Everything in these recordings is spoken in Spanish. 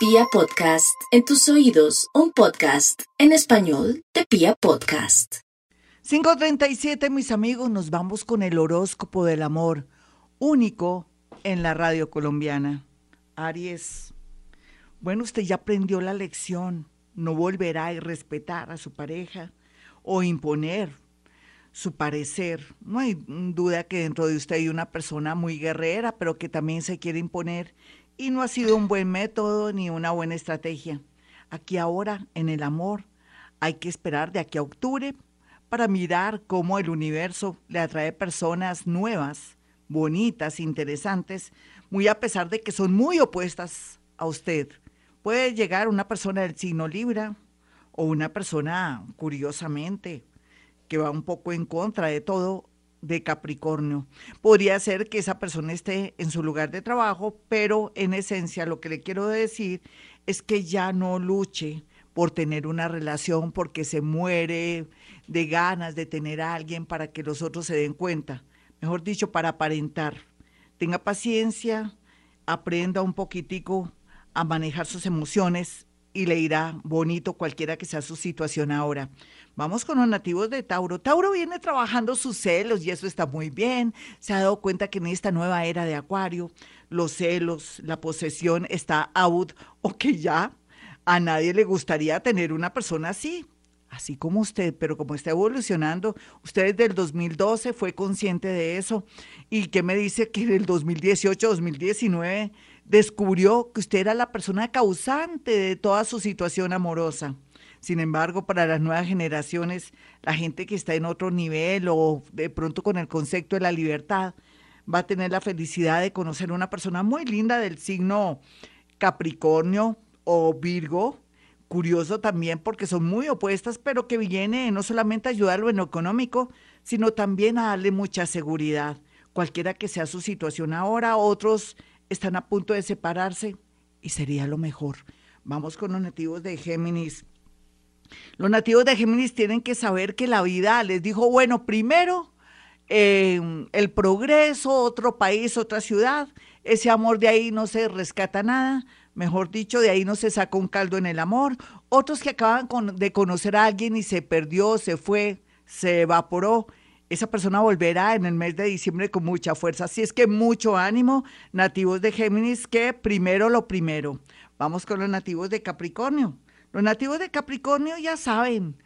Pia Podcast, en tus oídos, un podcast en español de Pia Podcast. 537, mis amigos, nos vamos con el horóscopo del amor, único en la radio colombiana. Aries, bueno, usted ya aprendió la lección, no volverá a respetar a su pareja o imponer su parecer. No hay duda que dentro de usted hay una persona muy guerrera, pero que también se quiere imponer y no ha sido un buen método ni una buena estrategia. Aquí ahora, en el amor, hay que esperar de aquí a octubre para mirar cómo el universo le atrae personas nuevas, bonitas, interesantes, muy a pesar de que son muy opuestas a usted. Puede llegar una persona del signo Libra o una persona, curiosamente, que va un poco en contra de todo de Capricornio. Podría ser que esa persona esté en su lugar de trabajo, pero en esencia lo que le quiero decir es que ya no luche por tener una relación porque se muere de ganas de tener a alguien para que los otros se den cuenta. Mejor dicho, para aparentar. Tenga paciencia, aprenda un poquitico a manejar sus emociones y le irá bonito cualquiera que sea su situación ahora. Vamos con los nativos de Tauro. Tauro viene trabajando sus celos y eso está muy bien. Se ha dado cuenta que en esta nueva era de Acuario, los celos, la posesión está out o que ya a nadie le gustaría tener una persona así, así como usted, pero como está evolucionando, usted desde el 2012 fue consciente de eso y que me dice que en el 2018, 2019 descubrió que usted era la persona causante de toda su situación amorosa. Sin embargo, para las nuevas generaciones, la gente que está en otro nivel o de pronto con el concepto de la libertad, va a tener la felicidad de conocer una persona muy linda del signo Capricornio o Virgo. Curioso también porque son muy opuestas, pero que viene no solamente a ayudarlo en lo económico, sino también a darle mucha seguridad. Cualquiera que sea su situación ahora, otros están a punto de separarse y sería lo mejor. Vamos con los nativos de Géminis. Los nativos de Géminis tienen que saber que la vida les dijo, bueno, primero em, el progreso, otro país, otra ciudad, ese amor de ahí no se rescata nada, mejor dicho, de ahí no se saca un caldo en el amor. Otros que acaban de conocer a alguien y se perdió, se fue, se evaporó. Esa persona volverá en el mes de diciembre con mucha fuerza. Así es que mucho ánimo, nativos de Géminis, que primero lo primero. Vamos con los nativos de Capricornio. Los nativos de Capricornio ya saben,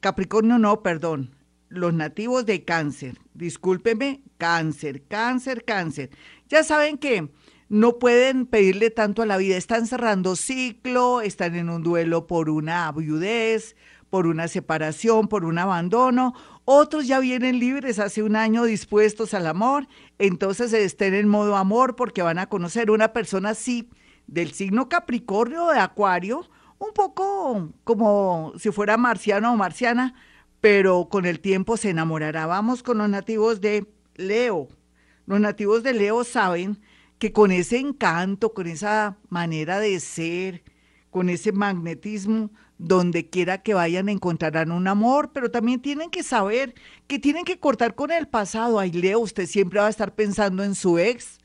Capricornio no, perdón, los nativos de cáncer, discúlpeme, cáncer, cáncer, cáncer. Ya saben que no pueden pedirle tanto a la vida, están cerrando ciclo, están en un duelo por una viudez, por una separación, por un abandono. Otros ya vienen libres hace un año dispuestos al amor, entonces estén en modo amor porque van a conocer una persona así del signo Capricornio de Acuario un poco como si fuera marciano o marciana, pero con el tiempo se enamorará. Vamos con los nativos de Leo. Los nativos de Leo saben que con ese encanto, con esa manera de ser, con ese magnetismo, donde quiera que vayan encontrarán un amor, pero también tienen que saber que tienen que cortar con el pasado. Ay, Leo, usted siempre va a estar pensando en su ex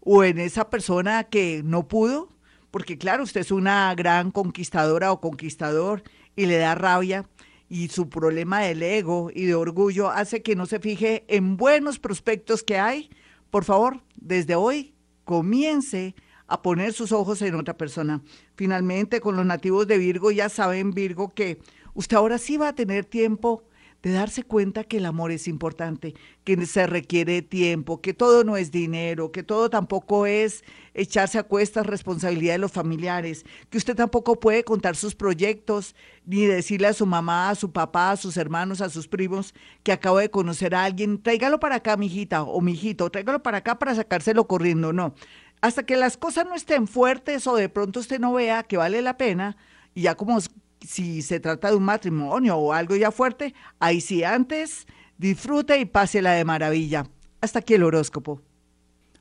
o en esa persona que no pudo porque claro, usted es una gran conquistadora o conquistador y le da rabia y su problema del ego y de orgullo hace que no se fije en buenos prospectos que hay. Por favor, desde hoy comience a poner sus ojos en otra persona. Finalmente, con los nativos de Virgo, ya saben, Virgo, que usted ahora sí va a tener tiempo de darse cuenta que el amor es importante, que se requiere tiempo, que todo no es dinero, que todo tampoco es echarse a cuestas responsabilidad de los familiares, que usted tampoco puede contar sus proyectos ni decirle a su mamá, a su papá, a sus hermanos, a sus primos que acabo de conocer a alguien, tráigalo para acá, mijita o mijito, tráigalo para acá para sacárselo corriendo, no. Hasta que las cosas no estén fuertes o de pronto usted no vea que vale la pena, y ya como si se trata de un matrimonio o algo ya fuerte, ahí sí antes disfrute y pásela de maravilla. Hasta aquí el horóscopo.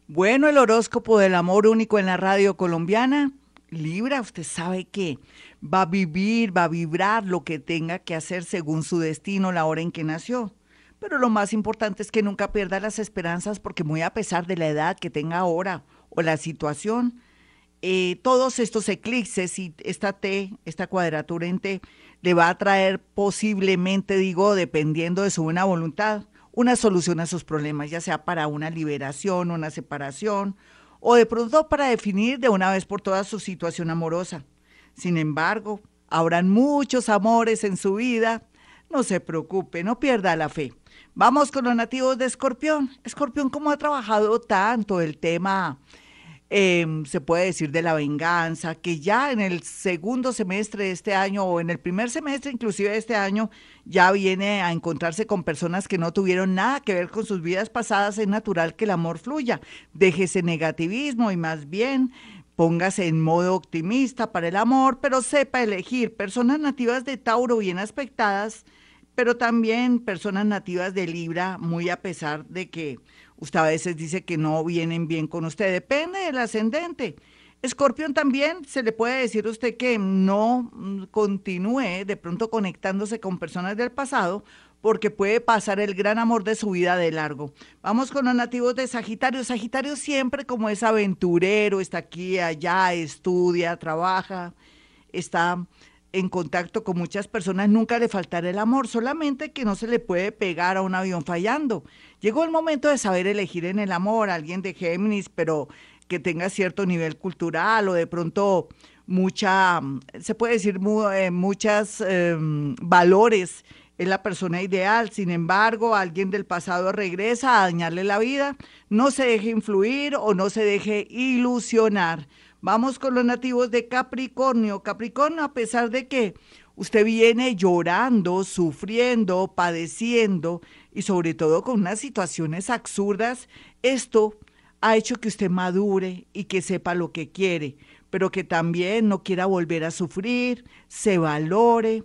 Bueno, el horóscopo del amor único en la radio colombiana. Libra, usted sabe que va a vivir, va a vibrar lo que tenga que hacer según su destino, la hora en que nació. Pero lo más importante es que nunca pierda las esperanzas porque muy a pesar de la edad que tenga ahora o la situación, eh, todos estos eclipses y esta T, esta cuadratura en T, le va a traer posiblemente, digo, dependiendo de su buena voluntad, una solución a sus problemas, ya sea para una liberación, una separación, o de pronto para definir de una vez por todas su situación amorosa. Sin embargo, habrán muchos amores en su vida. No se preocupe, no pierda la fe. Vamos con los nativos de Escorpión. Escorpión, ¿cómo ha trabajado tanto el tema Em, se puede decir de la venganza, que ya en el segundo semestre de este año o en el primer semestre inclusive de este año ya viene a encontrarse con personas que no tuvieron nada que ver con sus vidas pasadas, es natural que el amor fluya. Deje ese negativismo y más bien póngase en modo optimista para el amor, pero sepa elegir personas nativas de Tauro bien aspectadas, pero también personas nativas de Libra, muy a pesar de que Usted a veces dice que no vienen bien con usted, depende del ascendente. Escorpión también se le puede decir a usted que no mm, continúe de pronto conectándose con personas del pasado porque puede pasar el gran amor de su vida de largo. Vamos con los nativos de Sagitario. Sagitario siempre como es aventurero, está aquí, allá, estudia, trabaja, está en contacto con muchas personas, nunca le faltará el amor, solamente que no se le puede pegar a un avión fallando. Llegó el momento de saber elegir en el amor a alguien de Géminis, pero que tenga cierto nivel cultural o de pronto mucha, se puede decir, eh, muchas em, valores es la persona ideal. Sin embargo, alguien del pasado regresa a dañarle la vida. No se deje influir o no se deje ilusionar. Vamos con los nativos de Capricornio. Capricornio, a pesar de que usted viene llorando, sufriendo, padeciendo y sobre todo con unas situaciones absurdas, esto ha hecho que usted madure y que sepa lo que quiere, pero que también no quiera volver a sufrir, se valore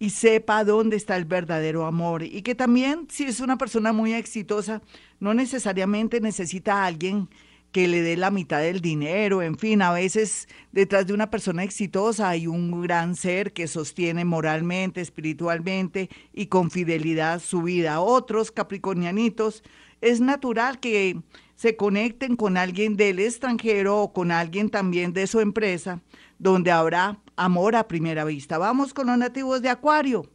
y sepa dónde está el verdadero amor y que también si es una persona muy exitosa, no necesariamente necesita a alguien que le dé la mitad del dinero, en fin, a veces detrás de una persona exitosa hay un gran ser que sostiene moralmente, espiritualmente y con fidelidad su vida. Otros capricornianitos, es natural que se conecten con alguien del extranjero o con alguien también de su empresa, donde habrá amor a primera vista. Vamos con los nativos de Acuario.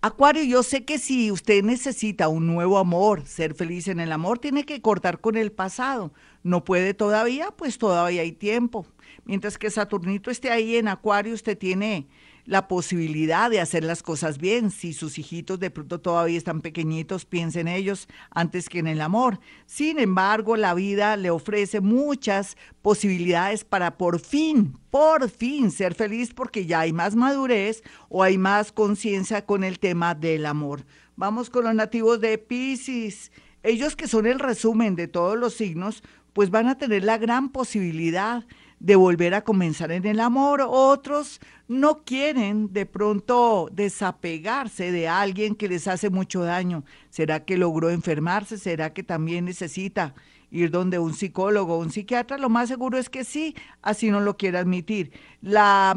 Acuario, yo sé que si usted necesita un nuevo amor, ser feliz en el amor, tiene que cortar con el pasado. No puede todavía, pues todavía hay tiempo. Mientras que Saturnito esté ahí en Acuario, usted tiene la posibilidad de hacer las cosas bien. Si sus hijitos de pronto todavía están pequeñitos, piensen ellos antes que en el amor. Sin embargo, la vida le ofrece muchas posibilidades para por fin, por fin ser feliz porque ya hay más madurez o hay más conciencia con el tema del amor. Vamos con los nativos de Pisces. Ellos que son el resumen de todos los signos, pues van a tener la gran posibilidad volver a comenzar en el amor. Otros no quieren de pronto desapegarse de alguien que les hace mucho daño. ¿Será que logró enfermarse? ¿Será que también necesita ir donde un psicólogo o un psiquiatra? Lo más seguro es que sí, así no lo quiere admitir. La,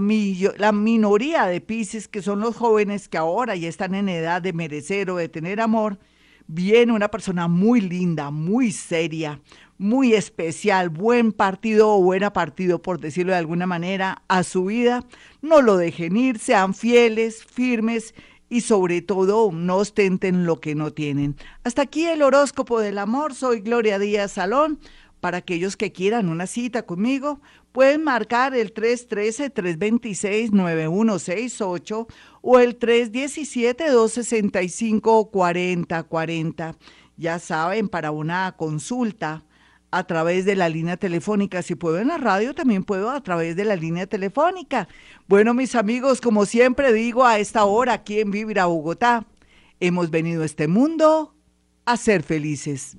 la minoría de Pisces, que son los jóvenes que ahora ya están en edad de merecer o de tener amor, viene una persona muy linda, muy seria, muy especial, buen partido o buena partido, por decirlo de alguna manera, a su vida. No lo dejen ir, sean fieles, firmes y sobre todo no ostenten lo que no tienen. Hasta aquí el horóscopo del amor. Soy Gloria Díaz Salón. Para aquellos que quieran una cita conmigo, pueden marcar el 313-326-9168 o el 317-265-4040. Ya saben, para una consulta a través de la línea telefónica. Si puedo en la radio, también puedo a través de la línea telefónica. Bueno, mis amigos, como siempre digo a esta hora aquí en Vivir a Bogotá, hemos venido a este mundo a ser felices.